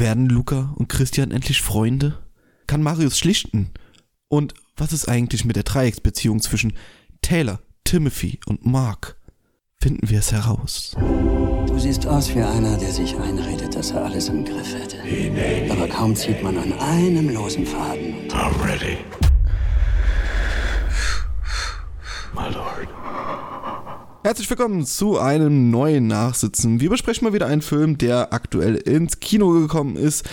Werden Luca und Christian endlich Freunde? Kann Marius schlichten? Und was ist eigentlich mit der Dreiecksbeziehung zwischen Taylor, Timothy und Mark? Finden wir es heraus. Du siehst aus wie einer, der sich einredet, dass er alles im Griff hätte. Aber kaum zieht man an einem losen Faden. I'm ready. My. Herzlich willkommen zu einem neuen Nachsitzen. Wir besprechen mal wieder einen Film, der aktuell ins Kino gekommen ist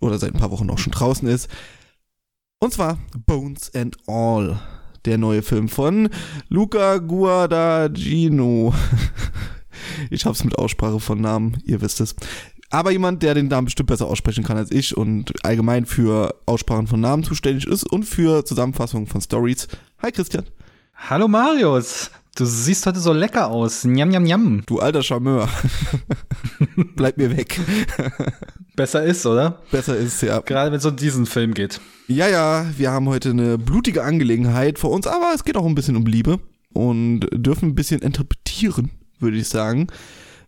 oder seit ein paar Wochen auch schon draußen ist. Und zwar Bones and All, der neue Film von Luca Guadagnino. Ich hab's mit Aussprache von Namen, ihr wisst es. Aber jemand, der den Namen bestimmt besser aussprechen kann als ich und allgemein für Aussprachen von Namen zuständig ist und für Zusammenfassungen von Stories. Hi Christian. Hallo Marius. Du siehst heute so lecker aus. Njam, njam, njam. Du alter Charmeur. Bleib mir weg. Besser ist, oder? Besser ist, ja. Gerade wenn es um diesen Film geht. Ja, ja, wir haben heute eine blutige Angelegenheit vor uns, aber es geht auch ein bisschen um Liebe und dürfen ein bisschen interpretieren, würde ich sagen.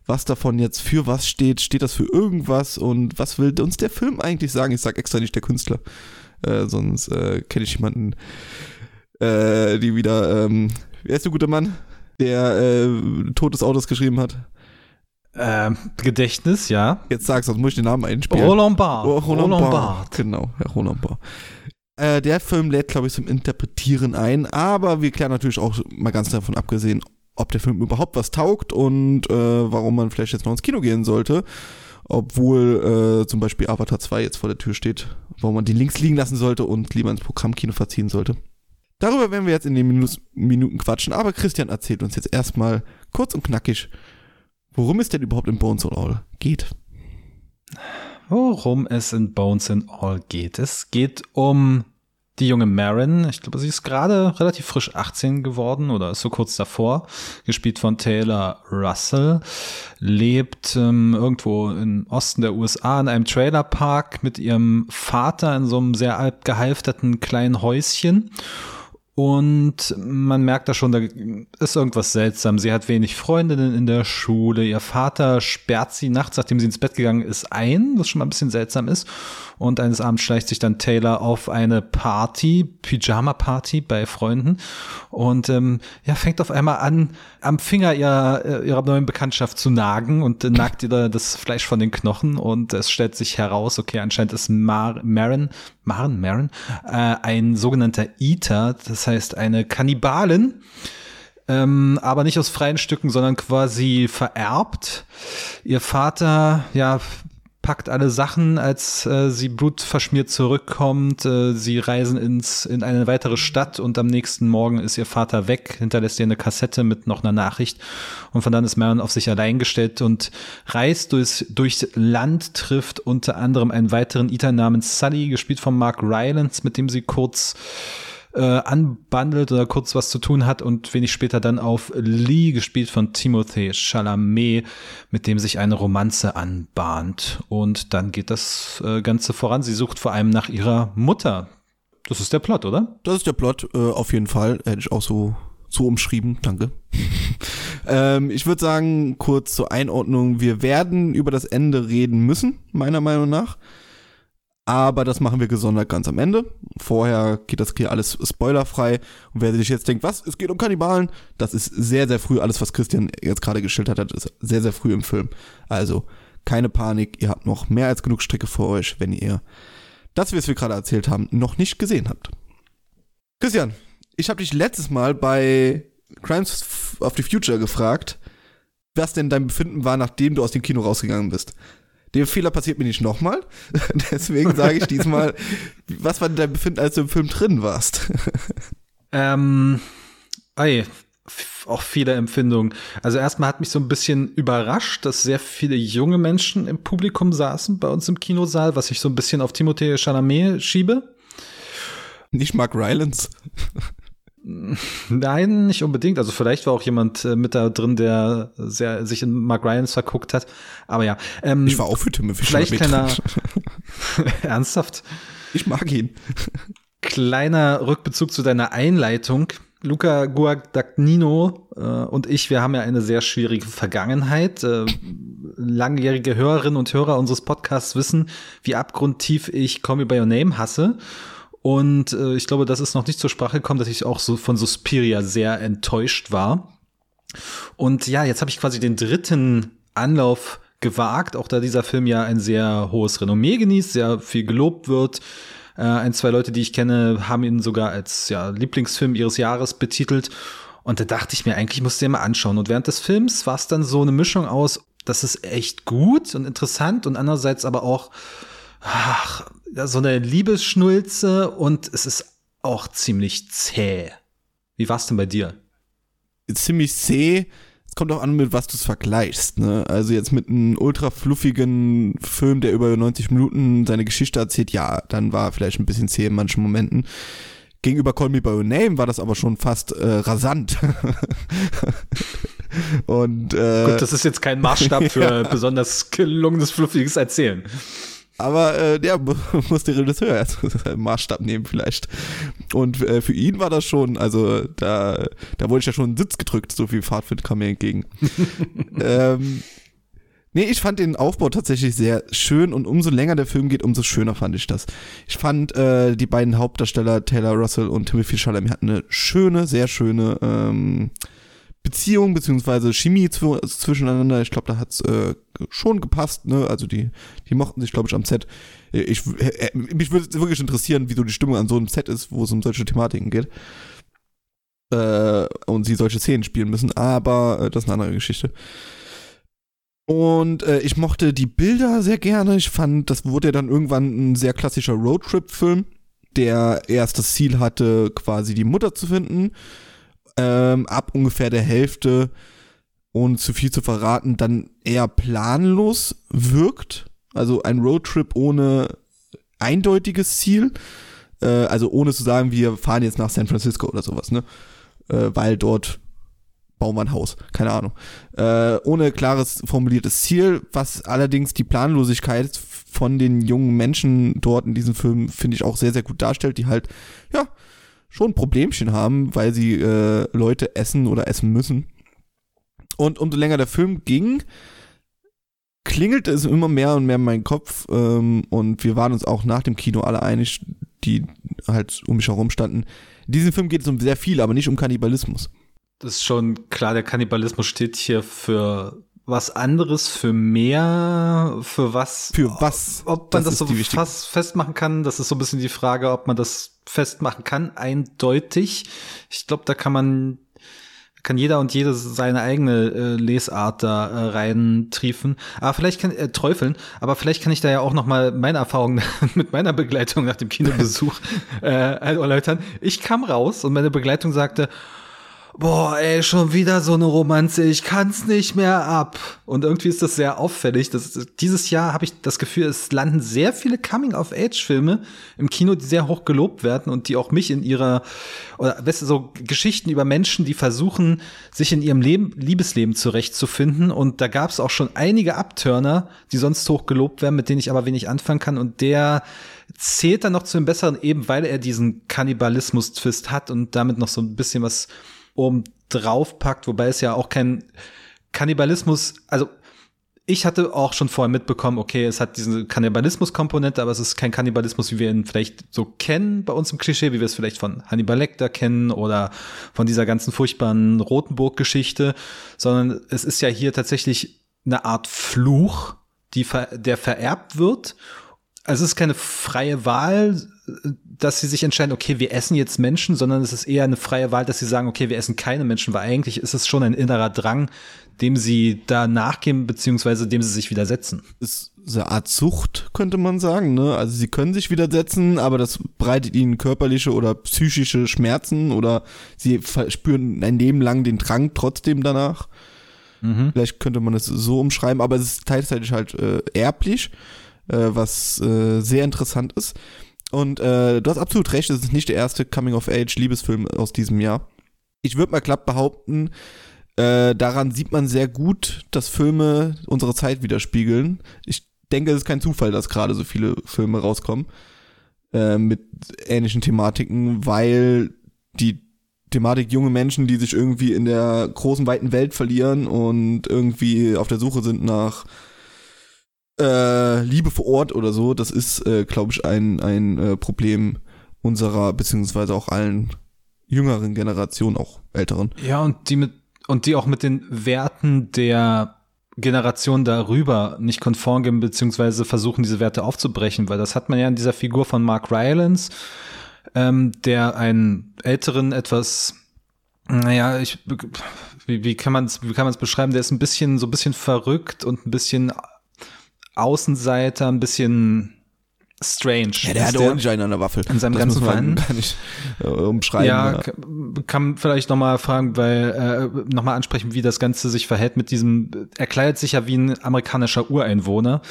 Was davon jetzt für was steht, steht das für irgendwas und was will uns der Film eigentlich sagen? Ich sag extra nicht der Künstler, äh, sonst äh, kenne ich jemanden, äh, die wieder ähm, Wer ist der gute Mann, der äh, Tod des Autos geschrieben hat? Ähm, Gedächtnis, ja. Jetzt sag's, sonst muss ich den Namen einspielen. Roland Barth. Oh, Roland, Roland Barth. Genau, Herr Roland Barth. Äh, der Film lädt, glaube ich, zum Interpretieren ein, aber wir klären natürlich auch mal ganz davon abgesehen, ob der Film überhaupt was taugt und äh, warum man vielleicht jetzt noch ins Kino gehen sollte. Obwohl äh, zum Beispiel Avatar 2 jetzt vor der Tür steht, warum man die links liegen lassen sollte und lieber ins Programmkino verziehen sollte. Darüber werden wir jetzt in den Minus Minuten quatschen, aber Christian erzählt uns jetzt erstmal kurz und knackig, worum es denn überhaupt in Bones and All geht. Worum es in Bones and All geht. Es geht um die junge Marin, ich glaube, sie ist gerade relativ frisch 18 geworden oder ist so kurz davor, gespielt von Taylor Russell, lebt ähm, irgendwo im Osten der USA in einem Trailerpark mit ihrem Vater in so einem sehr alt gehalfterten kleinen Häuschen und man merkt da schon, da ist irgendwas seltsam. Sie hat wenig Freundinnen in der Schule. Ihr Vater sperrt sie nachts, nachdem sie ins Bett gegangen ist, ein, was schon mal ein bisschen seltsam ist. Und eines Abends schleicht sich dann Taylor auf eine Party, Pyjama-Party bei Freunden und ähm, ja, fängt auf einmal an, am Finger ihrer, äh, ihrer neuen Bekanntschaft zu nagen und äh, nagt ihr das Fleisch von den Knochen und es stellt sich heraus, okay, anscheinend ist Mar Marin, Maren, Marin, äh, ein sogenannter Eater, das heißt eine Kannibalin, ähm, aber nicht aus freien Stücken, sondern quasi vererbt. Ihr Vater, ja, packt alle Sachen, als äh, sie blutverschmiert zurückkommt. Äh, sie reisen ins, in eine weitere Stadt und am nächsten Morgen ist ihr Vater weg, hinterlässt ihr eine Kassette mit noch einer Nachricht. Und von dann ist Marion auf sich allein gestellt und reist durchs, durchs Land, trifft unter anderem einen weiteren Iter namens Sully, gespielt von Mark Rylance, mit dem sie kurz äh, anbandelt oder kurz was zu tun hat und wenig später dann auf Lee, gespielt von Timothée Chalamet, mit dem sich eine Romanze anbahnt. Und dann geht das äh, Ganze voran. Sie sucht vor allem nach ihrer Mutter. Das ist der Plot, oder? Das ist der Plot, äh, auf jeden Fall. Hätte ich auch so, so umschrieben. Danke. ähm, ich würde sagen, kurz zur Einordnung. Wir werden über das Ende reden müssen, meiner Meinung nach. Aber das machen wir gesondert ganz am Ende. Vorher geht das hier alles spoilerfrei. Und wer sich jetzt denkt, was, es geht um Kannibalen, das ist sehr, sehr früh. Alles, was Christian jetzt gerade geschildert hat, ist sehr, sehr früh im Film. Also keine Panik, ihr habt noch mehr als genug Strecke vor euch, wenn ihr das, was wir gerade erzählt haben, noch nicht gesehen habt. Christian, ich habe dich letztes Mal bei Crimes of the Future gefragt, was denn dein Befinden war, nachdem du aus dem Kino rausgegangen bist. Der Fehler passiert mir nicht nochmal. Deswegen sage ich diesmal, was war denn dein Befinden, als du im Film drin warst? ähm, ey, auch viele Empfindungen. Also erstmal hat mich so ein bisschen überrascht, dass sehr viele junge Menschen im Publikum saßen bei uns im Kinosaal, was ich so ein bisschen auf Timothée Chalamet schiebe. Nicht Mark Rylance. Nein, nicht unbedingt. Also vielleicht war auch jemand äh, mit da drin, der sehr sich in Mark Ryans verguckt hat. Aber ja. Ähm, ich war auch für Timothy Vielleicht kleiner Ernsthaft? Ich mag ihn. Kleiner Rückbezug zu deiner Einleitung. Luca Guadagnino äh, und ich, wir haben ja eine sehr schwierige Vergangenheit. Äh, langjährige Hörerinnen und Hörer unseres Podcasts wissen, wie abgrundtief ich Call Me By Your Name hasse. Und äh, ich glaube, das ist noch nicht zur Sprache gekommen, dass ich auch so von Suspiria sehr enttäuscht war. Und ja, jetzt habe ich quasi den dritten Anlauf gewagt, auch da dieser Film ja ein sehr hohes Renommee genießt, sehr viel gelobt wird. Äh, ein, zwei Leute, die ich kenne, haben ihn sogar als ja, Lieblingsfilm ihres Jahres betitelt. Und da dachte ich mir, eigentlich musst du dir mal anschauen. Und während des Films war es dann so eine Mischung aus, das ist echt gut und interessant und andererseits aber auch ach, so eine Liebesschnulze und es ist auch ziemlich zäh. Wie war's denn bei dir? Ziemlich zäh. Es kommt auch an, mit was du es vergleichst. Ne? Also jetzt mit einem ultra fluffigen Film, der über 90 Minuten seine Geschichte erzählt, ja, dann war vielleicht ein bisschen zäh in manchen Momenten. Gegenüber Call Me By Your Name war das aber schon fast äh, rasant. Und äh, Gut, das ist jetzt kein Maßstab für ja. besonders gelungenes, fluffiges Erzählen. Aber äh, ja, muss der Regisseur erst einen Maßstab nehmen vielleicht. Und äh, für ihn war das schon, also da, da wurde ich ja schon einen Sitz gedrückt, so viel Fahrtwind kam mir entgegen. ähm, nee, ich fand den Aufbau tatsächlich sehr schön und umso länger der Film geht, umso schöner fand ich das. Ich fand äh, die beiden Hauptdarsteller, Taylor Russell und Timothy Chalamet, hatten eine schöne, sehr schöne ähm, Beziehung beziehungsweise Chemie zwischeneinander. Ich glaube, da hat's äh, schon gepasst. Ne? Also die, die mochten sich, glaube ich, am Set. Ich, äh, mich würde wirklich interessieren, wie so die Stimmung an so einem Set ist, wo es um solche Thematiken geht. Äh, und sie solche Szenen spielen müssen. Aber äh, das ist eine andere Geschichte. Und äh, ich mochte die Bilder sehr gerne. Ich fand, das wurde ja dann irgendwann ein sehr klassischer Roadtrip-Film, der erst das Ziel hatte, quasi die Mutter zu finden ähm, ab ungefähr der Hälfte, ohne zu viel zu verraten, dann eher planlos wirkt. Also ein Roadtrip ohne eindeutiges Ziel. Äh, also ohne zu sagen, wir fahren jetzt nach San Francisco oder sowas, ne? Äh, weil dort bauen wir ein Haus. Keine Ahnung. Äh, ohne klares formuliertes Ziel, was allerdings die Planlosigkeit von den jungen Menschen dort in diesem Film, finde ich, auch sehr, sehr gut darstellt, die halt, ja, schon ein Problemchen haben, weil sie äh, Leute essen oder essen müssen. Und umso länger der Film ging, klingelte es immer mehr und mehr in meinen Kopf. Ähm, und wir waren uns auch nach dem Kino alle einig, die halt um mich herum standen. In diesem Film geht es um sehr viel, aber nicht um Kannibalismus. Das ist schon klar, der Kannibalismus steht hier für was anderes, für mehr, für was. Für was? Ob man das, das so fast festmachen kann, das ist so ein bisschen die Frage, ob man das festmachen kann, eindeutig. Ich glaube, da kann man kann jeder und jede seine eigene äh, Lesart da äh, reintriefen. Aber vielleicht kann äh, träufeln, aber vielleicht kann ich da ja auch noch mal meine Erfahrungen mit meiner Begleitung nach dem Kinobesuch äh, erläutern. Ich kam raus und meine Begleitung sagte, boah, ey, schon wieder so eine Romanze, ich kann's nicht mehr ab. Und irgendwie ist das sehr auffällig. Das, dieses Jahr habe ich das Gefühl, es landen sehr viele Coming-of-Age-Filme im Kino, die sehr hoch gelobt werden und die auch mich in ihrer, oder weißt du, so Geschichten über Menschen, die versuchen, sich in ihrem Leben, Liebesleben zurechtzufinden. Und da gab es auch schon einige Abturner, die sonst hoch gelobt werden, mit denen ich aber wenig anfangen kann. Und der zählt dann noch zu dem Besseren, eben weil er diesen Kannibalismus-Twist hat und damit noch so ein bisschen was oben drauf packt, wobei es ja auch kein Kannibalismus, also ich hatte auch schon vorher mitbekommen, okay, es hat diese Kannibalismus-Komponente, aber es ist kein Kannibalismus, wie wir ihn vielleicht so kennen bei uns im Klischee, wie wir es vielleicht von Hannibal Lecter kennen oder von dieser ganzen furchtbaren Rotenburg-Geschichte, sondern es ist ja hier tatsächlich eine Art Fluch, die der vererbt wird. Also es ist keine freie Wahl, dass sie sich entscheiden, okay, wir essen jetzt Menschen, sondern es ist eher eine freie Wahl, dass sie sagen, okay, wir essen keine Menschen, weil eigentlich ist es schon ein innerer Drang, dem sie da nachgeben, beziehungsweise dem sie sich widersetzen. Ist so eine Art Sucht, könnte man sagen, ne? Also sie können sich widersetzen, aber das bereitet ihnen körperliche oder psychische Schmerzen oder sie spüren ein Leben lang den Drang trotzdem danach. Mhm. Vielleicht könnte man es so umschreiben, aber es ist teilweise halt äh, erblich, äh, was äh, sehr interessant ist. Und äh, du hast absolut recht, es ist nicht der erste Coming-of-Age-Liebesfilm aus diesem Jahr. Ich würde mal glatt behaupten, äh, daran sieht man sehr gut, dass Filme unsere Zeit widerspiegeln. Ich denke, es ist kein Zufall, dass gerade so viele Filme rauskommen äh, mit ähnlichen Thematiken, weil die Thematik junge Menschen, die sich irgendwie in der großen, weiten Welt verlieren und irgendwie auf der Suche sind nach äh, Liebe vor Ort oder so. Das ist, äh, glaube ich, ein, ein äh, Problem unserer, beziehungsweise auch allen jüngeren Generationen, auch älteren. Ja, und die mit, und die auch mit den Werten der Generation darüber nicht konform gehen, beziehungsweise versuchen, diese Werte aufzubrechen, weil das hat man ja in dieser Figur von Mark Rylance, ähm, der einen älteren, etwas, naja, ich, wie, wie kann man es, wie kann man es beschreiben? Der ist ein bisschen, so ein bisschen verrückt und ein bisschen Außenseiter, ein bisschen strange. Ja, der hat ordentlich einen an der Waffel. In seinem das ganzen Verhalten. gar nicht äh, umschreiben. Ja, ja. kann vielleicht nochmal fragen, weil, äh, nochmal ansprechen, wie das Ganze sich verhält mit diesem, er kleidet sich ja wie ein amerikanischer Ureinwohner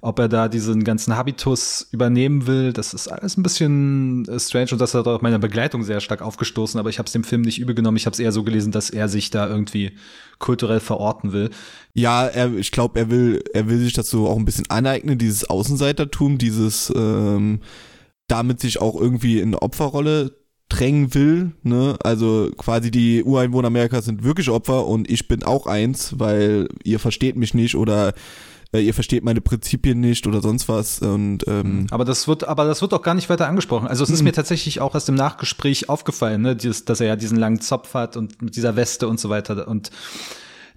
ob er da diesen ganzen Habitus übernehmen will, das ist alles ein bisschen äh, strange und das hat auch meine Begleitung sehr stark aufgestoßen, aber ich habe es dem Film nicht übel genommen. Ich habe es eher so gelesen, dass er sich da irgendwie kulturell verorten will. Ja, er, ich glaube, er will, er will sich so auch ein bisschen aneignen, dieses Außenseitertum, dieses ähm, damit sich auch irgendwie in Opferrolle drängen will, ne? Also quasi die Ureinwohner Amerikas sind wirklich Opfer und ich bin auch eins, weil ihr versteht mich nicht oder äh, ihr versteht meine Prinzipien nicht oder sonst was. Und, ähm, aber das wird, aber das wird auch gar nicht weiter angesprochen. Also es ist mhm. mir tatsächlich auch erst im Nachgespräch aufgefallen, ne, Dieses, dass er ja diesen langen Zopf hat und mit dieser Weste und so weiter und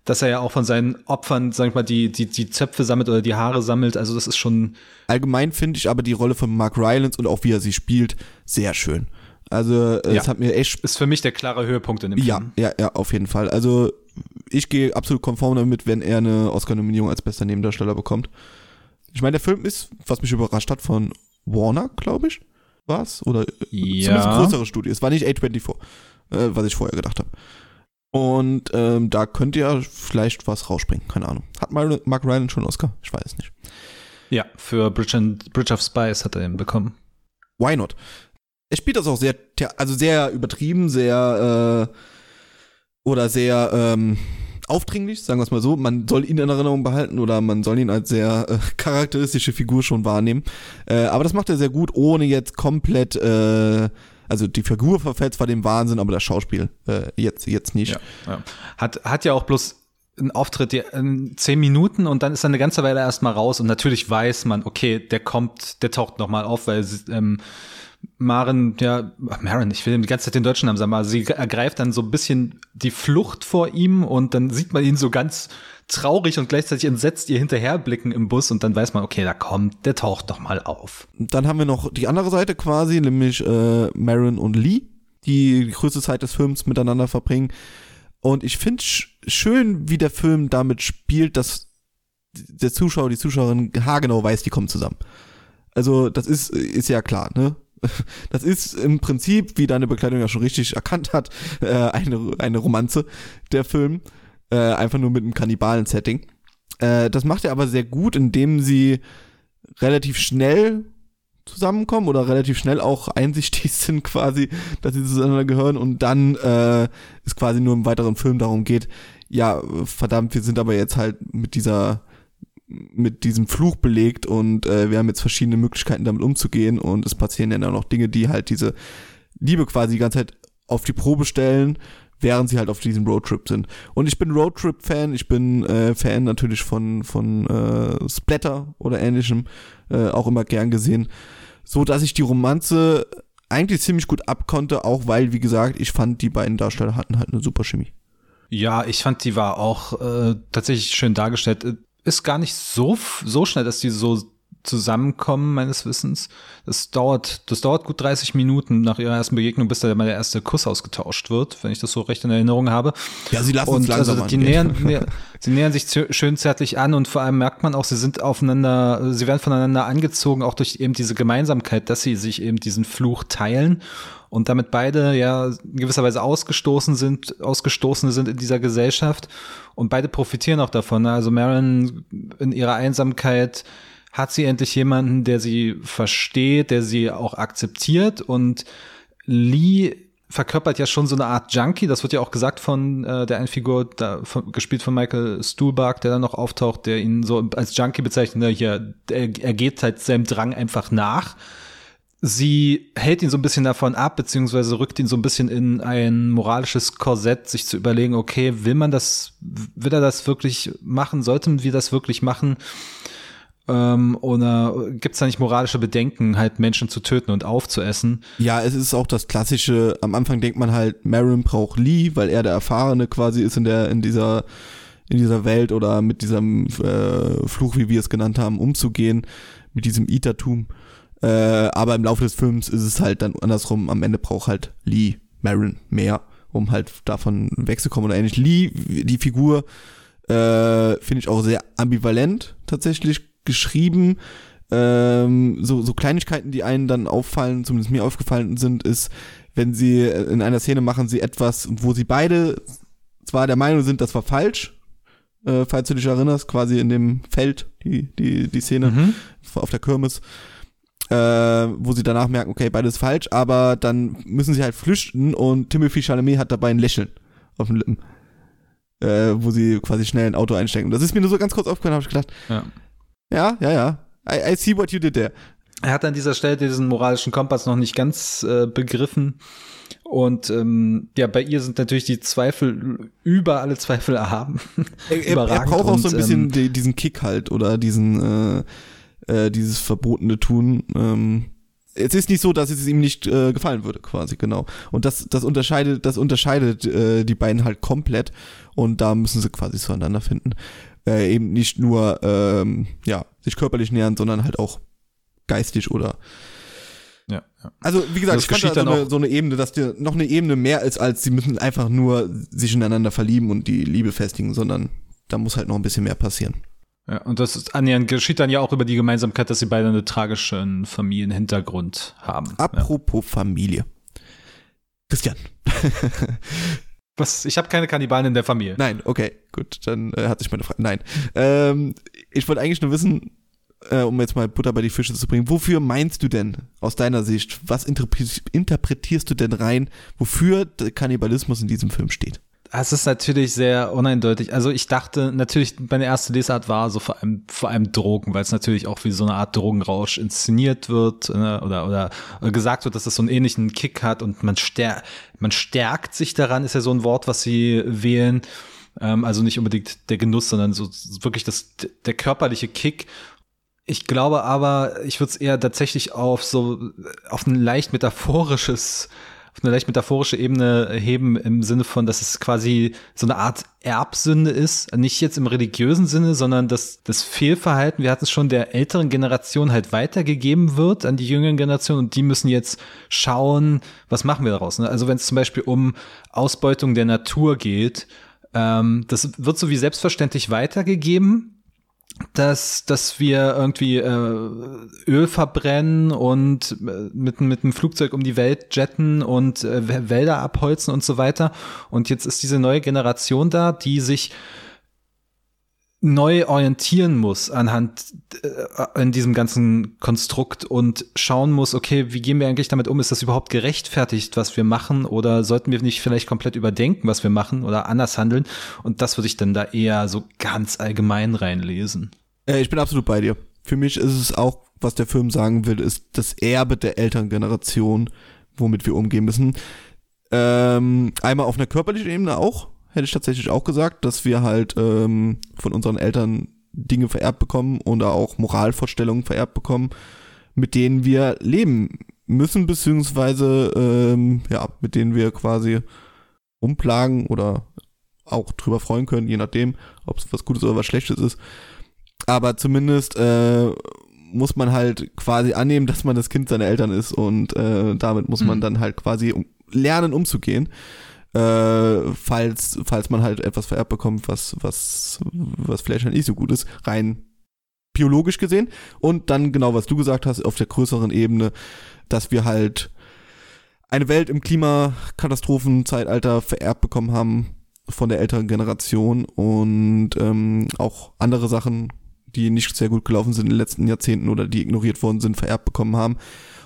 dass er ja auch von seinen Opfern, sag ich mal, die, die, die Zöpfe sammelt oder die Haare sammelt. Also das ist schon. Allgemein finde ich aber die Rolle von Mark Rylance und auch wie er sie spielt, sehr schön. Also es ja. hat mir echt. Ist für mich der klare Höhepunkt in dem ja, Film. Ja, ja, ja, auf jeden Fall. Also ich gehe absolut konform damit, wenn er eine Oscar-Nominierung als bester Nebendarsteller bekommt. Ich meine, der Film ist, was mich überrascht hat, von Warner, glaube ich, war es? Oder äh, ja. zumindest eine größere Studie. Es war nicht A24, äh, was ich vorher gedacht habe. Und ähm, da könnte ja vielleicht was rausspringen, keine Ahnung. Hat Mark Ryan schon Oscar? Ich weiß es nicht. Ja, für Bridge, and, Bridge of Spies hat er ihn bekommen. Why not? Er spielt das auch sehr, also sehr übertrieben, sehr äh, oder sehr ähm, aufdringlich, sagen wir es mal so. Man soll ihn in Erinnerung behalten oder man soll ihn als sehr äh, charakteristische Figur schon wahrnehmen. Äh, aber das macht er sehr gut, ohne jetzt komplett, äh, also die Figur verfällt zwar dem Wahnsinn, aber das Schauspiel äh, jetzt, jetzt nicht. Ja, ja. Hat, hat ja auch bloß einen Auftritt in zehn Minuten und dann ist er eine ganze Weile erstmal raus und natürlich weiß man, okay, der kommt, der taucht nochmal auf, weil ähm, Maren, ja, Maren, ich will die ganze Zeit den deutschen Namen sagen, aber sie ergreift dann so ein bisschen die Flucht vor ihm und dann sieht man ihn so ganz traurig und gleichzeitig entsetzt ihr hinterherblicken im Bus und dann weiß man, okay, da kommt, der taucht doch mal auf. Dann haben wir noch die andere Seite quasi, nämlich äh, Marin und Lee, die die größte Zeit des Films miteinander verbringen. Und ich finde schön, wie der Film damit spielt, dass der Zuschauer, die Zuschauerin haargenau weiß, die kommen zusammen. Also das ist, ist ja klar, ne? Das ist im Prinzip, wie deine Bekleidung ja schon richtig erkannt hat, äh, eine, eine Romanze, der Film. Äh, einfach nur mit einem Kannibalen-Setting. Äh, das macht er aber sehr gut, indem sie relativ schnell zusammenkommen oder relativ schnell auch einsichtig sind quasi, dass sie zueinander gehören und dann äh, es quasi nur im weiteren Film darum geht, ja, verdammt, wir sind aber jetzt halt mit dieser mit diesem Fluch belegt und äh, wir haben jetzt verschiedene Möglichkeiten damit umzugehen und es passieren dann auch noch Dinge, die halt diese Liebe quasi die ganze Zeit auf die Probe stellen, während sie halt auf diesem Roadtrip sind. Und ich bin Roadtrip-Fan, ich bin äh, Fan natürlich von, von äh, Splatter oder ähnlichem, äh, auch immer gern gesehen, so dass ich die Romanze eigentlich ziemlich gut abkonnte, auch weil, wie gesagt, ich fand, die beiden Darsteller hatten halt eine super Chemie. Ja, ich fand, die war auch äh, tatsächlich schön dargestellt ist gar nicht so, so schnell, dass die so zusammenkommen, meines Wissens. Das dauert, das dauert gut 30 Minuten nach ihrer ersten Begegnung, bis da mal der erste Kuss ausgetauscht wird, wenn ich das so recht in Erinnerung habe. Ja, sie lassen und uns langsam also die nähern, näher, sie nähern sich schön zärtlich an und vor allem merkt man auch, sie sind aufeinander, sie werden voneinander angezogen, auch durch eben diese Gemeinsamkeit, dass sie sich eben diesen Fluch teilen und damit beide ja in gewisser Weise ausgestoßen sind, ausgestoßene sind in dieser Gesellschaft. Und beide profitieren auch davon. Also Marin in ihrer Einsamkeit hat sie endlich jemanden, der sie versteht, der sie auch akzeptiert. Und Lee verkörpert ja schon so eine Art Junkie, das wird ja auch gesagt von äh, der einen Figur, da, von, gespielt von Michael Stuhlbarg, der dann noch auftaucht, der ihn so als Junkie bezeichnet, ne, hier, er, er geht halt seinem Drang einfach nach sie hält ihn so ein bisschen davon ab, beziehungsweise rückt ihn so ein bisschen in ein moralisches Korsett, sich zu überlegen, okay, will man das, will er das wirklich machen, sollten wir das wirklich machen? Ähm, oder gibt es da nicht moralische Bedenken, halt Menschen zu töten und aufzuessen? Ja, es ist auch das klassische, am Anfang denkt man halt, Marin braucht Lee, weil er der Erfahrene quasi ist in der, in dieser, in dieser Welt oder mit diesem äh, Fluch, wie wir es genannt haben, umzugehen, mit diesem Itertum. Äh, aber im Laufe des Films ist es halt dann andersrum, am Ende braucht halt Lee Marin mehr, um halt davon wegzukommen oder ähnlich. Lee, die Figur, äh, finde ich auch sehr ambivalent tatsächlich geschrieben. Ähm, so, so Kleinigkeiten, die einen dann auffallen, zumindest mir aufgefallen sind, ist, wenn sie in einer Szene machen sie etwas, wo sie beide zwar der Meinung sind, das war falsch, äh, falls du dich erinnerst, quasi in dem Feld, die, die, die Szene mhm. auf der Kirmes, äh, wo sie danach merken, okay, beides falsch, aber dann müssen sie halt flüchten und Timothy Chalamet hat dabei ein Lächeln auf den Lippen, äh, wo sie quasi schnell ein Auto einstecken. Das ist mir nur so ganz kurz aufgefallen, habe ich gedacht, ja, ja, ja, ja, I, I see what you did there. Er hat an dieser Stelle diesen moralischen Kompass noch nicht ganz äh, begriffen. Und ähm, ja, bei ihr sind natürlich die Zweifel über alle Zweifel erhaben. Er, er, er braucht auch so ein bisschen ähm, diesen Kick halt oder diesen äh, äh, dieses verbotene Tun. Ähm, es ist nicht so, dass es ihm nicht äh, gefallen würde, quasi, genau. Und das, das unterscheidet, das unterscheidet äh, die beiden halt komplett und da müssen sie quasi zueinander finden. Äh, eben nicht nur ähm, ja, sich körperlich nähern, sondern halt auch geistig oder ja, ja. Also wie gesagt, das ich fand da so eine, so eine Ebene, dass dir noch eine Ebene mehr ist, als sie müssen einfach nur sich ineinander verlieben und die Liebe festigen, sondern da muss halt noch ein bisschen mehr passieren. Ja, und das ist, annähernd geschieht dann ja auch über die Gemeinsamkeit, dass sie beide einen tragischen Familienhintergrund haben. Apropos ja. Familie. Christian. Was? Ich habe keine Kannibalen in der Familie. Nein, okay, gut, dann äh, hat sich meine Frage. Nein. Ähm, ich wollte eigentlich nur wissen, äh, um jetzt mal Butter bei die Fische zu bringen, wofür meinst du denn aus deiner Sicht, was interpretierst du denn rein, wofür der Kannibalismus in diesem Film steht? Es ist natürlich sehr uneindeutig. Also ich dachte natürlich, meine erste Lesart war so vor allem, vor allem Drogen, weil es natürlich auch wie so eine Art Drogenrausch inszeniert wird ne, oder, oder, oder gesagt wird, dass es so einen ähnlichen Kick hat und man, stär, man stärkt sich daran, ist ja so ein Wort, was sie wählen. Ähm, also nicht unbedingt der Genuss, sondern so wirklich das, der körperliche Kick. Ich glaube aber, ich würde es eher tatsächlich auf so, auf ein leicht metaphorisches auf eine leicht metaphorische Ebene heben im Sinne von, dass es quasi so eine Art Erbsünde ist, nicht jetzt im religiösen Sinne, sondern dass das Fehlverhalten, wir hatten es schon der älteren Generation halt weitergegeben wird an die jüngeren Generationen und die müssen jetzt schauen, was machen wir daraus. Ne? Also wenn es zum Beispiel um Ausbeutung der Natur geht, ähm, das wird so wie selbstverständlich weitergegeben dass, dass wir irgendwie äh, Öl verbrennen und äh, mit, mit einem Flugzeug um die Welt jetten und äh, Wälder abholzen und so weiter. Und jetzt ist diese neue Generation da, die sich neu orientieren muss anhand äh, in diesem ganzen Konstrukt und schauen muss, okay, wie gehen wir eigentlich damit um? Ist das überhaupt gerechtfertigt, was wir machen? Oder sollten wir nicht vielleicht komplett überdenken, was wir machen oder anders handeln? Und das würde ich dann da eher so ganz allgemein reinlesen. Äh, ich bin absolut bei dir. Für mich ist es auch, was der Film sagen will, ist das Erbe der Elterngeneration, womit wir umgehen müssen. Ähm, einmal auf einer körperlichen Ebene auch, hätte ich tatsächlich auch gesagt, dass wir halt ähm, von unseren Eltern Dinge vererbt bekommen oder auch Moralvorstellungen vererbt bekommen, mit denen wir leben müssen, beziehungsweise ähm, ja, mit denen wir quasi umplagen oder auch drüber freuen können, je nachdem, ob es was Gutes oder was Schlechtes ist. Aber zumindest äh, muss man halt quasi annehmen, dass man das Kind seiner Eltern ist und äh, damit muss man mhm. dann halt quasi lernen umzugehen äh, falls, falls man halt etwas vererbt bekommt, was, was, was vielleicht halt nicht so gut ist, rein biologisch gesehen. Und dann genau, was du gesagt hast, auf der größeren Ebene, dass wir halt eine Welt im Klimakatastrophenzeitalter vererbt bekommen haben von der älteren Generation und ähm, auch andere Sachen, die nicht sehr gut gelaufen sind in den letzten Jahrzehnten oder die ignoriert worden sind, vererbt bekommen haben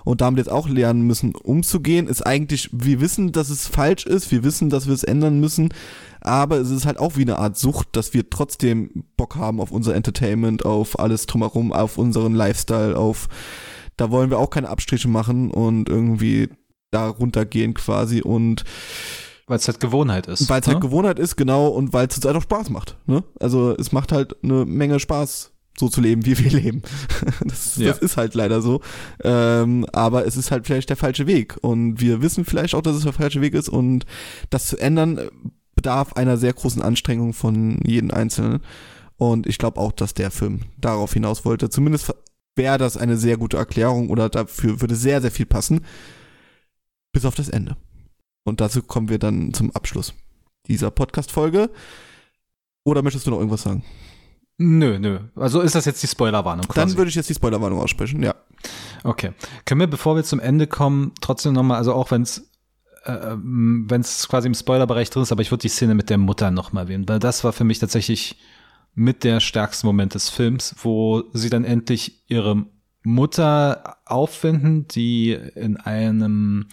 und damit jetzt auch lernen müssen, umzugehen, ist eigentlich, wir wissen, dass es falsch ist, wir wissen, dass wir es ändern müssen, aber es ist halt auch wie eine Art Sucht, dass wir trotzdem Bock haben auf unser Entertainment, auf alles drumherum, auf unseren Lifestyle, auf Da wollen wir auch keine Abstriche machen und irgendwie da runtergehen quasi und weil es halt Gewohnheit ist. Weil es halt ne? halt Gewohnheit ist, genau, und weil es halt auch Spaß macht. Ne? Also es macht halt eine Menge Spaß, so zu leben, wie wir leben. Das, ja. das ist halt leider so. Ähm, aber es ist halt vielleicht der falsche Weg. Und wir wissen vielleicht auch, dass es der falsche Weg ist. Und das zu ändern bedarf einer sehr großen Anstrengung von jedem Einzelnen. Und ich glaube auch, dass der Film darauf hinaus wollte. Zumindest wäre das eine sehr gute Erklärung oder dafür würde sehr, sehr viel passen. Bis auf das Ende. Und dazu kommen wir dann zum Abschluss dieser Podcast-Folge. Oder möchtest du noch irgendwas sagen? Nö, nö. Also ist das jetzt die Spoilerwarnung quasi? Dann würde ich jetzt die Spoilerwarnung aussprechen, ja. Okay. Können wir, bevor wir zum Ende kommen, trotzdem nochmal, also auch wenn es äh, ähm, wenn es quasi im Spoilerbereich drin ist, aber ich würde die Szene mit der Mutter nochmal erwähnen, weil das war für mich tatsächlich mit der stärkste Moment des Films, wo sie dann endlich ihre Mutter auffinden, die in einem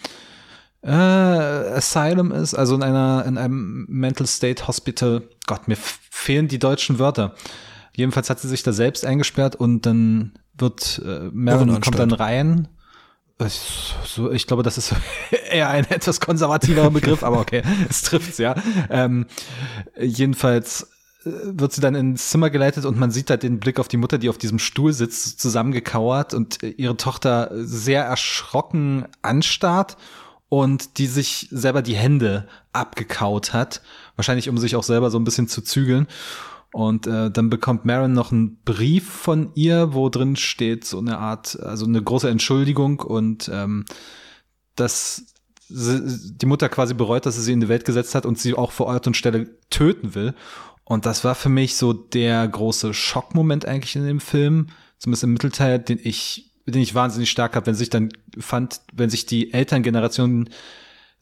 äh, Asylum ist, also in einer in einem Mental State Hospital. Gott, mir fehlen die deutschen Wörter. Jedenfalls hat sie sich da selbst eingesperrt und dann wird äh, Marilyn kommt dann rein. Ich, so, ich glaube, das ist eher ein etwas konservativer Begriff, aber okay, es trifft's ja. Ähm, jedenfalls äh, wird sie dann ins Zimmer geleitet und man sieht da den Blick auf die Mutter, die auf diesem Stuhl sitzt, zusammengekauert und ihre Tochter sehr erschrocken anstarrt und die sich selber die Hände abgekaut hat. Wahrscheinlich, um sich auch selber so ein bisschen zu zügeln. Und äh, dann bekommt Marin noch einen Brief von ihr, wo drin steht so eine Art, also eine große Entschuldigung und ähm, dass sie, die Mutter quasi bereut, dass sie sie in die Welt gesetzt hat und sie auch vor Ort und Stelle töten will. Und das war für mich so der große Schockmoment eigentlich in dem Film, zumindest im Mittelteil, den ich den ich wahnsinnig stark habe, wenn sich dann fand, wenn sich die Elterngeneration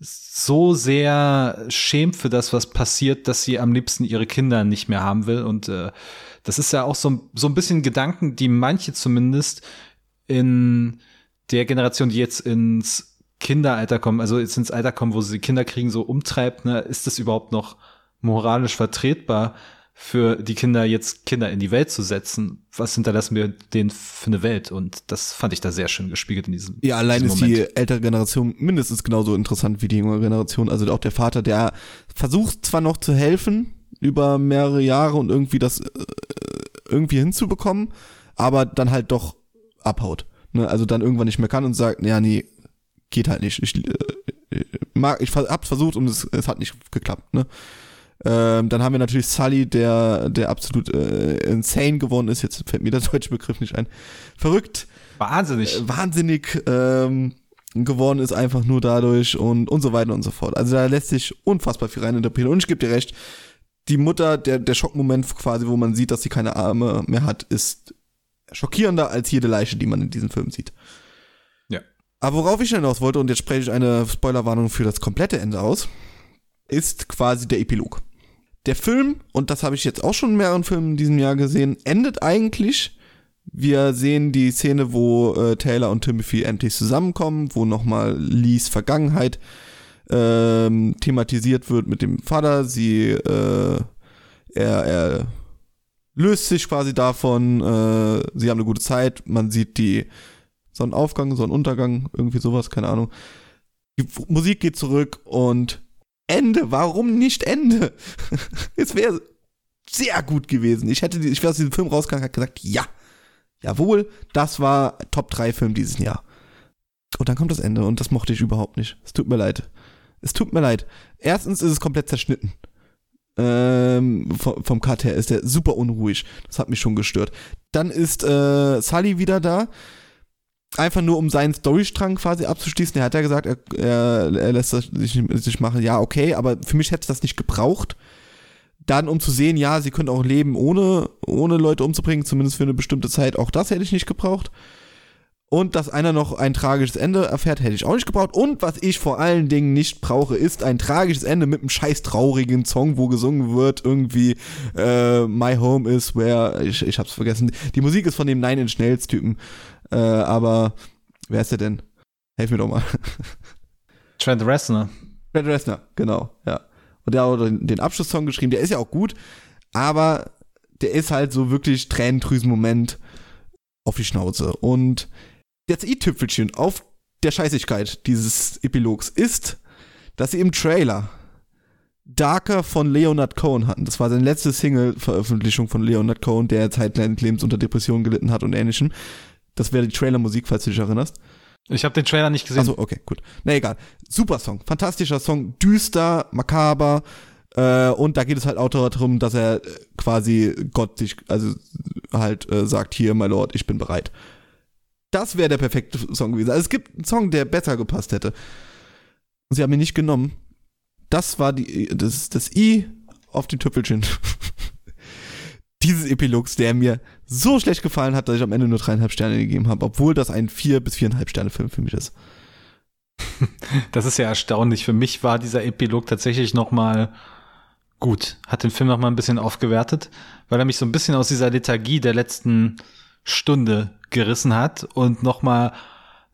so sehr schämt für das, was passiert, dass sie am liebsten ihre Kinder nicht mehr haben will. Und äh, das ist ja auch so, so ein bisschen Gedanken, die manche zumindest in der Generation, die jetzt ins Kinderalter kommen, also jetzt ins Alter kommen, wo sie Kinder kriegen, so umtreibt, ne, ist das überhaupt noch moralisch vertretbar? Für die Kinder jetzt Kinder in die Welt zu setzen, was hinterlassen wir denen für eine Welt? Und das fand ich da sehr schön gespiegelt in diesem Ja, allein diesem ist Moment. die ältere Generation mindestens genauso interessant wie die jüngere Generation. Also auch der Vater, der versucht zwar noch zu helfen über mehrere Jahre und irgendwie das äh, irgendwie hinzubekommen, aber dann halt doch abhaut. Ne? Also dann irgendwann nicht mehr kann und sagt, ja, nee, geht halt nicht. Ich, äh, äh mag, ich hab's versucht und es, es hat nicht geklappt. Ne? Ähm, dann haben wir natürlich Sully, der, der absolut äh, insane geworden ist. Jetzt fällt mir der deutsche Begriff nicht ein. Verrückt. Wahnsinnig. Äh, wahnsinnig ähm, geworden ist einfach nur dadurch und, und so weiter und so fort. Also da lässt sich unfassbar viel reininterpretieren. Und ich gebe dir recht, die Mutter, der, der Schockmoment quasi, wo man sieht, dass sie keine Arme mehr hat, ist schockierender als jede Leiche, die man in diesem Film sieht. Ja. Aber worauf ich hinaus wollte, und jetzt spreche ich eine Spoilerwarnung für das komplette Ende aus, ist quasi der Epilog der Film, und das habe ich jetzt auch schon in mehreren Filmen in diesem Jahr gesehen, endet eigentlich. Wir sehen die Szene, wo äh, Taylor und Timothy endlich zusammenkommen, wo nochmal Lees Vergangenheit ähm, thematisiert wird mit dem Vater. Sie, äh, er, er löst sich quasi davon. Äh, sie haben eine gute Zeit. Man sieht die Sonnenaufgang, Sonnenuntergang, irgendwie sowas, keine Ahnung. Die Musik geht zurück und Ende. Warum nicht Ende? Es wäre sehr gut gewesen. Ich hätte, ich wäre aus diesem Film rausgegangen, hat gesagt, ja, jawohl, das war Top 3 Film dieses Jahr. Und dann kommt das Ende und das mochte ich überhaupt nicht. Es tut mir leid. Es tut mir leid. Erstens ist es komplett zerschnitten. Ähm, vom, vom Cut her ist der super unruhig. Das hat mich schon gestört. Dann ist äh, Sully wieder da einfach nur um seinen Storystrang quasi abzuschließen. Er hat ja gesagt, er, er, er lässt das sich, sich machen. Ja, okay, aber für mich hätte das nicht gebraucht. Dann, um zu sehen, ja, sie können auch leben, ohne, ohne Leute umzubringen, zumindest für eine bestimmte Zeit. Auch das hätte ich nicht gebraucht. Und dass einer noch ein tragisches Ende erfährt, hätte ich auch nicht gebraucht. Und was ich vor allen Dingen nicht brauche, ist ein tragisches Ende mit einem scheiß traurigen Song, wo gesungen wird, irgendwie äh, My Home is where, ich, ich hab's vergessen. Die Musik ist von dem Nine Inch Nails Typen. Äh, aber wer ist der denn? Helf mir doch mal. Trent Reznor. Trent Reznor, genau, ja. Und der hat auch den, den Abschlusssong geschrieben, der ist ja auch gut, aber der ist halt so wirklich Tränendrüsen-Moment auf die Schnauze. Und Das i-Tüpfelchen auf der Scheißigkeit dieses Epilogs ist, dass sie im Trailer Darker von Leonard Cohen hatten. Das war seine letzte Single-Veröffentlichung von Leonard Cohen, der zeitlebens unter Depressionen gelitten hat und ähnlichem. Das wäre die Trailer-Musik, falls du dich erinnerst. Ich habe den Trailer nicht gesehen. Also okay, gut. Na egal. Super Song, fantastischer Song, düster, makaber. Äh, und da geht es halt auch darum, dass er äh, quasi Gott sich, also halt äh, sagt, hier, my Lord, ich bin bereit. Das wäre der perfekte Song gewesen. Also es gibt einen Song, der besser gepasst hätte. Sie haben ihn nicht genommen. Das war die, das, das I auf dem Tüpfelchen. Dieses Epilogs, der mir so schlecht gefallen hat, dass ich am Ende nur dreieinhalb Sterne gegeben habe, obwohl das ein vier bis viereinhalb Sterne Film für mich ist. Das ist ja erstaunlich. Für mich war dieser Epilog tatsächlich noch mal gut. Hat den Film noch mal ein bisschen aufgewertet, weil er mich so ein bisschen aus dieser Lethargie der letzten Stunde gerissen hat und noch mal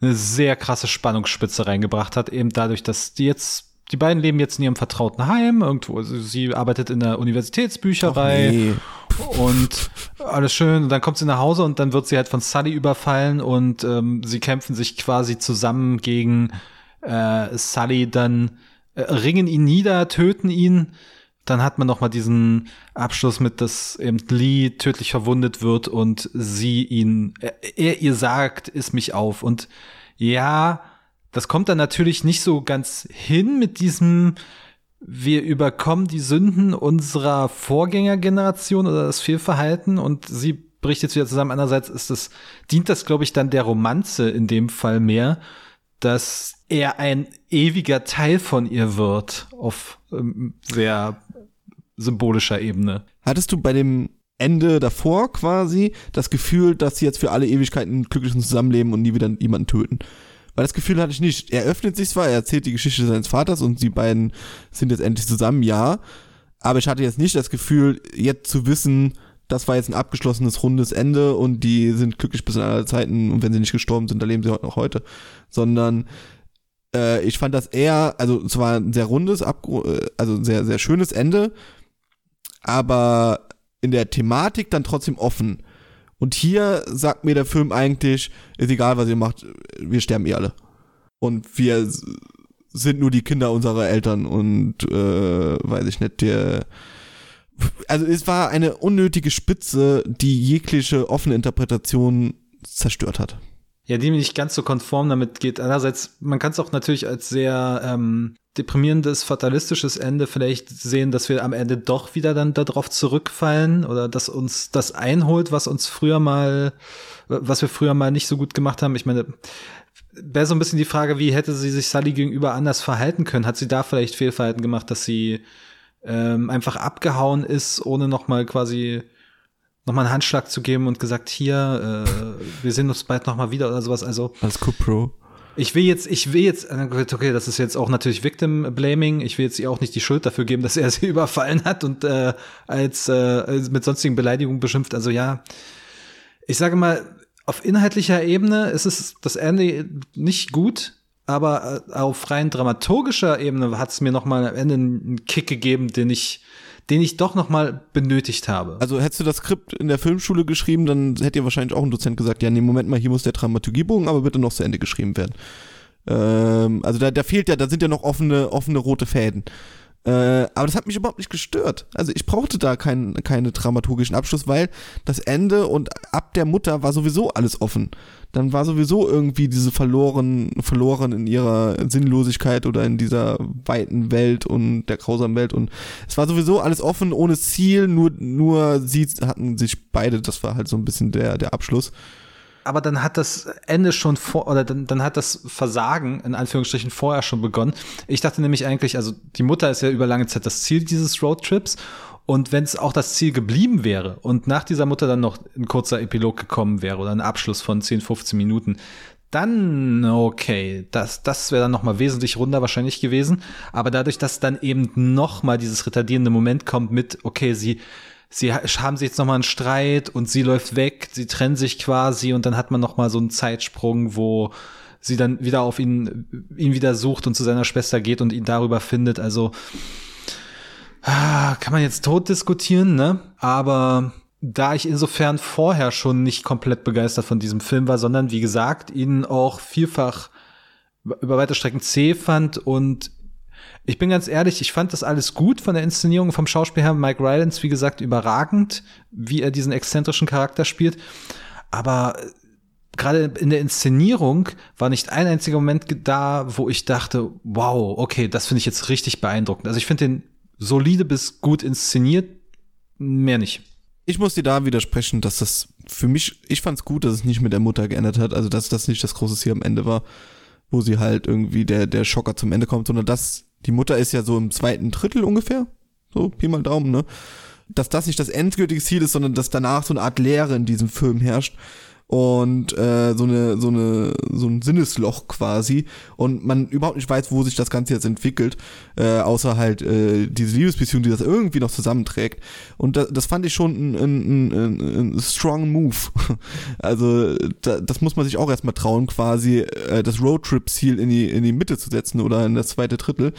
eine sehr krasse Spannungsspitze reingebracht hat, eben dadurch, dass die jetzt die beiden leben jetzt in ihrem vertrauten Heim irgendwo. Also sie arbeitet in der Universitätsbücherei nee. und alles schön. Und dann kommt sie nach Hause und dann wird sie halt von Sully überfallen und ähm, sie kämpfen sich quasi zusammen gegen äh, Sully. Dann äh, ringen ihn nieder, töten ihn. Dann hat man noch mal diesen Abschluss mit, dass eben Lee tödlich verwundet wird und sie ihn, er, er ihr sagt, ist mich auf. Und ja, das kommt dann natürlich nicht so ganz hin mit diesem, wir überkommen die Sünden unserer Vorgängergeneration oder das Fehlverhalten und sie bricht jetzt wieder zusammen. Andererseits ist es, dient das, glaube ich, dann der Romanze in dem Fall mehr, dass er ein ewiger Teil von ihr wird auf ähm, sehr symbolischer Ebene. Hattest du bei dem Ende davor quasi das Gefühl, dass sie jetzt für alle Ewigkeiten glücklich zusammenleben und nie wieder jemanden töten? Weil das Gefühl hatte ich nicht. Er öffnet sich zwar, er erzählt die Geschichte seines Vaters und die beiden sind jetzt endlich zusammen, ja. Aber ich hatte jetzt nicht das Gefühl, jetzt zu wissen, das war jetzt ein abgeschlossenes, rundes Ende und die sind glücklich bis in alle Zeiten und wenn sie nicht gestorben sind, dann leben sie heute noch heute. Sondern äh, ich fand das eher, also es war ein sehr rundes, äh, also ein sehr, sehr schönes Ende, aber in der Thematik dann trotzdem offen. Und hier sagt mir der Film eigentlich, ist egal, was ihr macht, wir sterben eh alle. Und wir sind nur die Kinder unserer Eltern und äh, weiß ich nicht, der also es war eine unnötige Spitze, die jegliche offene Interpretation zerstört hat. Ja, die mir nicht ganz so konform damit geht. Einerseits, man kann es auch natürlich als sehr ähm, deprimierendes, fatalistisches Ende vielleicht sehen, dass wir am Ende doch wieder dann darauf zurückfallen oder dass uns das einholt, was uns früher mal, was wir früher mal nicht so gut gemacht haben. Ich meine, wäre so ein bisschen die Frage, wie hätte sie sich Sally gegenüber anders verhalten können? Hat sie da vielleicht Fehlverhalten gemacht, dass sie ähm, einfach abgehauen ist, ohne nochmal quasi nochmal einen Handschlag zu geben und gesagt, hier, äh, wir sehen uns bald nochmal wieder oder sowas. Also. Als gut, Pro. Ich will jetzt, ich will jetzt, äh, okay, das ist jetzt auch natürlich Victim Blaming. Ich will jetzt ihr auch nicht die Schuld dafür geben, dass er sie überfallen hat und äh, als, äh, mit sonstigen Beleidigungen beschimpft. Also ja, ich sage mal, auf inhaltlicher Ebene ist es das Ende nicht gut, aber äh, auf rein dramaturgischer Ebene hat es mir noch mal am Ende einen Kick gegeben, den ich den ich doch noch mal benötigt habe. Also hättest du das Skript in der Filmschule geschrieben, dann hätte dir wahrscheinlich auch ein Dozent gesagt, ja, nee, Moment mal, hier muss der Dramaturgiebogen aber bitte noch zu Ende geschrieben werden. Ähm, also da, da fehlt ja, da sind ja noch offene, offene rote Fäden. Äh, aber das hat mich überhaupt nicht gestört. Also ich brauchte da keinen keine dramaturgischen Abschluss, weil das Ende und ab der Mutter war sowieso alles offen. Dann war sowieso irgendwie diese verloren, verloren in ihrer Sinnlosigkeit oder in dieser weiten Welt und der grausamen Welt und es war sowieso alles offen, ohne Ziel, nur, nur sie hatten sich beide, das war halt so ein bisschen der, der Abschluss aber dann hat das Ende schon vor, oder dann, dann hat das Versagen in Anführungsstrichen vorher schon begonnen. Ich dachte nämlich eigentlich, also die Mutter ist ja über lange Zeit das Ziel dieses Roadtrips. Und wenn es auch das Ziel geblieben wäre und nach dieser Mutter dann noch ein kurzer Epilog gekommen wäre oder ein Abschluss von 10, 15 Minuten, dann okay, das, das wäre dann noch mal wesentlich runder wahrscheinlich gewesen. Aber dadurch, dass dann eben noch mal dieses retardierende Moment kommt mit, okay, sie sie haben sich jetzt nochmal einen Streit und sie läuft weg, sie trennen sich quasi und dann hat man nochmal so einen Zeitsprung, wo sie dann wieder auf ihn, ihn wieder sucht und zu seiner Schwester geht und ihn darüber findet. Also kann man jetzt tot diskutieren, ne? Aber da ich insofern vorher schon nicht komplett begeistert von diesem Film war, sondern wie gesagt, ihn auch vielfach über weite Strecken zäh fand und ich bin ganz ehrlich, ich fand das alles gut von der Inszenierung vom Schauspielherr Mike Rylance, wie gesagt, überragend, wie er diesen exzentrischen Charakter spielt. Aber gerade in der Inszenierung war nicht ein einziger Moment da, wo ich dachte, wow, okay, das finde ich jetzt richtig beeindruckend. Also ich finde den solide bis gut inszeniert, mehr nicht. Ich muss dir da widersprechen, dass das für mich, ich fand es gut, dass es nicht mit der Mutter geändert hat, also dass das nicht das große Ziel am Ende war, wo sie halt irgendwie der, der Schocker zum Ende kommt, sondern dass die Mutter ist ja so im zweiten Drittel ungefähr, so Pi mal Daumen, ne? Dass das nicht das endgültige Ziel ist, sondern dass danach so eine Art Leere in diesem Film herrscht und äh, so eine so eine so ein Sinnesloch quasi und man überhaupt nicht weiß, wo sich das Ganze jetzt entwickelt, äh, außer halt äh, diese Liebesbeziehung, die das irgendwie noch zusammenträgt. Und das, das fand ich schon ein, ein, ein, ein strong Move. Also da, das muss man sich auch erstmal trauen, quasi äh, das Roadtrip-Ziel in die in die Mitte zu setzen oder in das zweite Drittel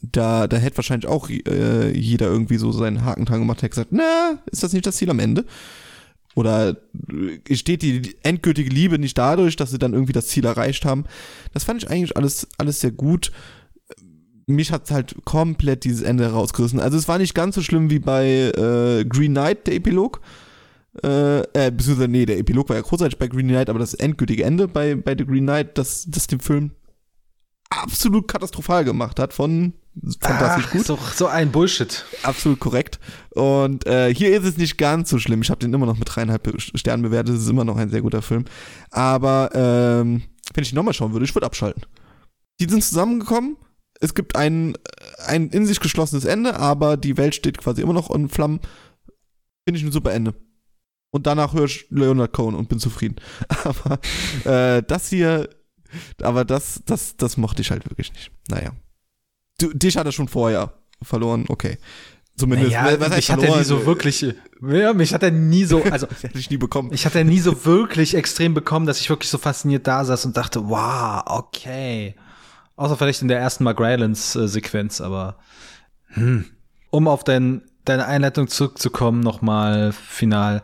da, da hätte wahrscheinlich auch äh, jeder irgendwie so seinen Haken dran gemacht, hätte gesagt, na, ist das nicht das Ziel am Ende? Oder steht die endgültige Liebe nicht dadurch, dass sie dann irgendwie das Ziel erreicht haben? Das fand ich eigentlich alles, alles sehr gut. Mich hat halt komplett dieses Ende rausgerissen. Also es war nicht ganz so schlimm wie bei äh, Green Knight, der Epilog. Äh, äh, beziehungsweise, nee, der Epilog war ja kurzzeitig bei Green Knight, aber das endgültige Ende bei, bei The Green Knight, das, das den Film absolut katastrophal gemacht hat von fantastisch Ach, gut. So, so ein Bullshit. Absolut korrekt. Und äh, hier ist es nicht ganz so schlimm. Ich habe den immer noch mit dreieinhalb Sternen bewertet. Es ist immer noch ein sehr guter Film. Aber ähm, wenn ich ihn nochmal schauen würde, ich würde abschalten. Die sind zusammengekommen. Es gibt ein, ein in sich geschlossenes Ende, aber die Welt steht quasi immer noch in Flammen. Finde ich ein super Ende. Und danach höre ich Leonard Cohen und bin zufrieden. Aber äh, das hier aber das, das, das mochte ich halt wirklich nicht. Naja. Du, dich hat er schon vorher verloren, okay. Zumindest. Naja, was mich hat er nie so wirklich, ja, mich hat er nie so, also. ich nie bekommen. Ich hatte nie so wirklich extrem bekommen, dass ich wirklich so fasziniert da saß und dachte, wow, okay. Außer vielleicht in der ersten Mark Rylance-Sequenz, aber, hm. Um auf dein, deine Einleitung zurückzukommen, nochmal final.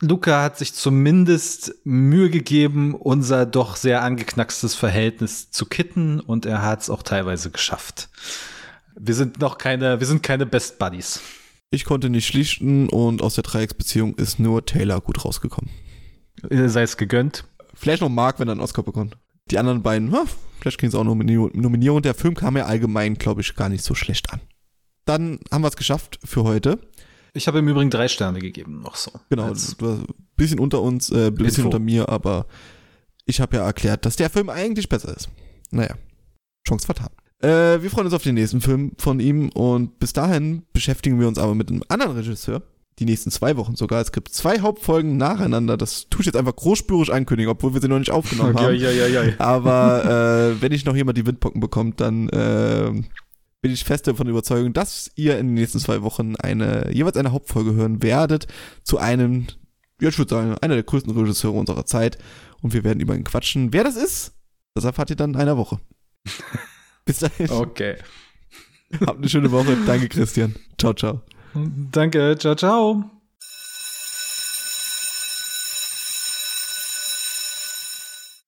Luca hat sich zumindest Mühe gegeben, unser doch sehr angeknackstes Verhältnis zu kitten und er hat es auch teilweise geschafft. Wir sind noch keine, wir sind keine Best Buddies. Ich konnte nicht schlichten und aus der Dreiecksbeziehung ist nur Taylor gut rausgekommen. Sei es gegönnt. Vielleicht noch Mark, wenn er einen Oscar bekommt. Die anderen beiden, ha, vielleicht kriegen sie auch Nominierung. Der Film kam ja allgemein, glaube ich, gar nicht so schlecht an. Dann haben wir es geschafft für heute. Ich habe im Übrigen drei Sterne gegeben, noch so. Genau, Als bisschen unter uns, äh, bisschen Info. unter mir, aber ich habe ja erklärt, dass der Film eigentlich besser ist. Naja, Chance vertan. Äh, wir freuen uns auf den nächsten Film von ihm und bis dahin beschäftigen wir uns aber mit einem anderen Regisseur. Die nächsten zwei Wochen sogar. Es gibt zwei Hauptfolgen nacheinander. Das tue ich jetzt einfach großspürig ankündigen, obwohl wir sie noch nicht aufgenommen haben. Ja, ja, ja, ja. Aber äh, wenn ich noch jemand die Windpocken bekommt, dann äh, bin ich fest davon überzeugt, dass ihr in den nächsten zwei Wochen eine, jeweils eine Hauptfolge hören werdet zu einem, ja, ich würde sagen, einer der größten Regisseure unserer Zeit. Und wir werden über ihn quatschen. Wer das ist, das erfahrt ihr dann in einer Woche. Bis dahin. Okay. Habt eine schöne Woche. Danke, Christian. Ciao, ciao. Danke. Ciao, ciao.